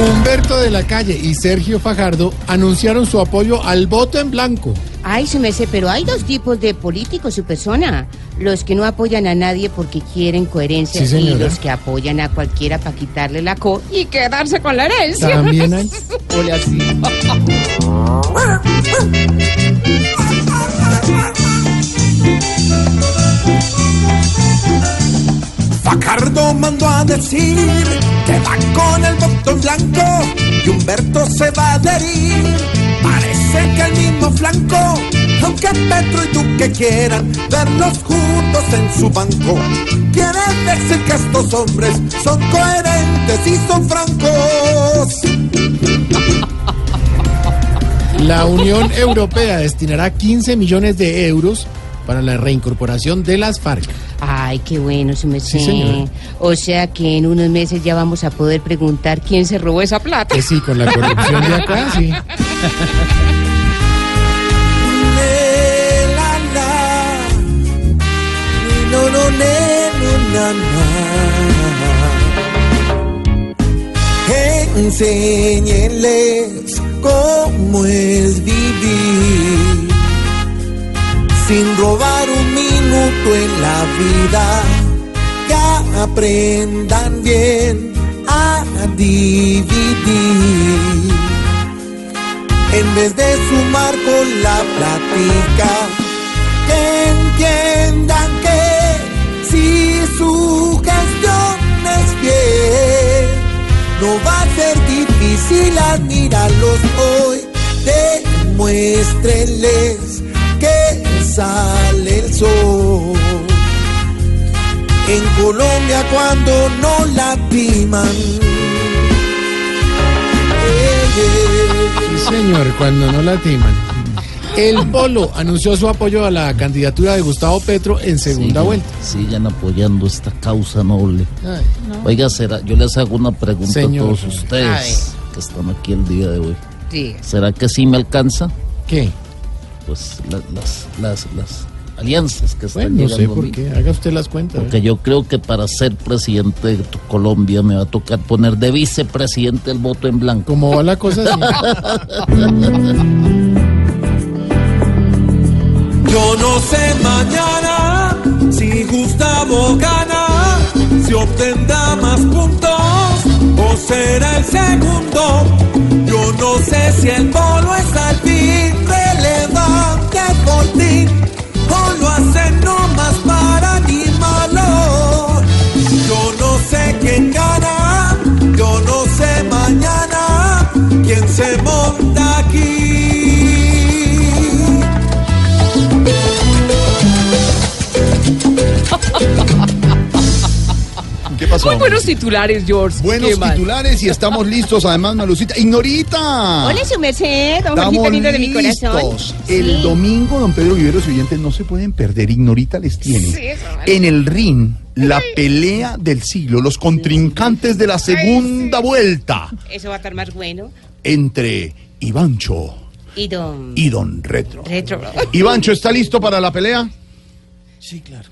Humberto de la Calle y Sergio Fajardo anunciaron su apoyo al voto en blanco. Ay, su merced, pero hay dos tipos de políticos, su persona. Los que no apoyan a nadie porque quieren coherencia Sí, y los que apoyan a cualquiera para quitarle la co y quedarse con la herencia. También hay. decir que va con el voto en blanco y Humberto se va a adherir. Parece que el mismo flanco, aunque Petro y Duque quieran verlos juntos en su banco, quiere decir que estos hombres son coherentes y son francos. La Unión Europea destinará 15 millones de euros para la reincorporación de las FARC. Ay, qué bueno, su merced. Sí, señora. o sea que en unos meses ya vamos a poder preguntar quién se robó esa plata. Que sí, con la corrupción de acá, sí. Enséñenles cómo es vivir sin robar un minuto en la vida. Que aprendan bien a dividir en vez de sumar con la plática, que entiendan que si su gestión es bien, no va a ser difícil admirarlos hoy. Demuéstrenles que sale el sol. En Colombia cuando no la timan. Eh. Sí, señor, cuando no la timan. El Polo anunció su apoyo a la candidatura de Gustavo Petro en segunda Sigan- vuelta. Sigan apoyando esta causa noble. Ay, Oiga, será, yo les hago una pregunta Señor. a todos ustedes que están aquí el día de hoy. Sí. ¿Será que sí me alcanza? ¿Qué? Pues la- las, las, las alianzas que están Bueno, no sé por qué. Haga usted las cuentas. ¿eh? Porque yo creo que para ser presidente de Colombia me va a tocar poner de vicepresidente el voto en blanco. ¿Cómo va la cosa? Yo no sé mañana si Gustavo gana, si obtendrá más puntos o será el segundo. Yo no sé si el Muy buenos titulares, George. Buenos titulares y estamos listos. Además, Malucita. ¡Ignorita! Hola, su merced, don Estamos Jorgito lindo de mi corazón. listos. El Sí. domingo, don Pedro Viveros y oyentes no se pueden perder. Ignorita les tiene. Sí, eso, vale. En el ring, la pelea del siglo, los contrincantes de la segunda vuelta Eso va a estar más bueno. entre Ivancho Y don... y Don Retro. Retro. Ivancho, ¿está listo para la pelea? Sí, claro.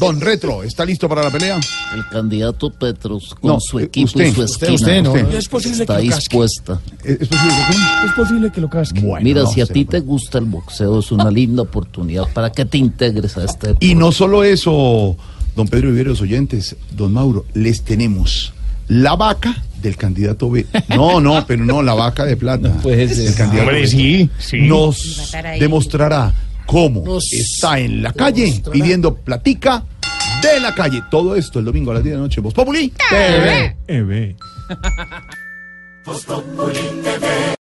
Don Retro, ¿está listo para la pelea? El candidato Petros con No, su eh, equipo usted, y su usted, esquina usted, no. Es posible está que lo dispuesta. ¿Es es posible que Es posible que lo casque. Bueno, Mira, no si a ti no. te gusta el boxeo, es una linda oportunidad para que te integres a este Y no solo eso, don Pedro Viveros oyentes, don Mauro, les tenemos la vaca del candidato B. No, no, pero no, la vaca de plata. El candidato B. sí, Nos demostrará cómo Nos está en la calle pidiendo platica de la calle. Todo esto el domingo a las 10 de la noche. Voz Populi. TV. TV.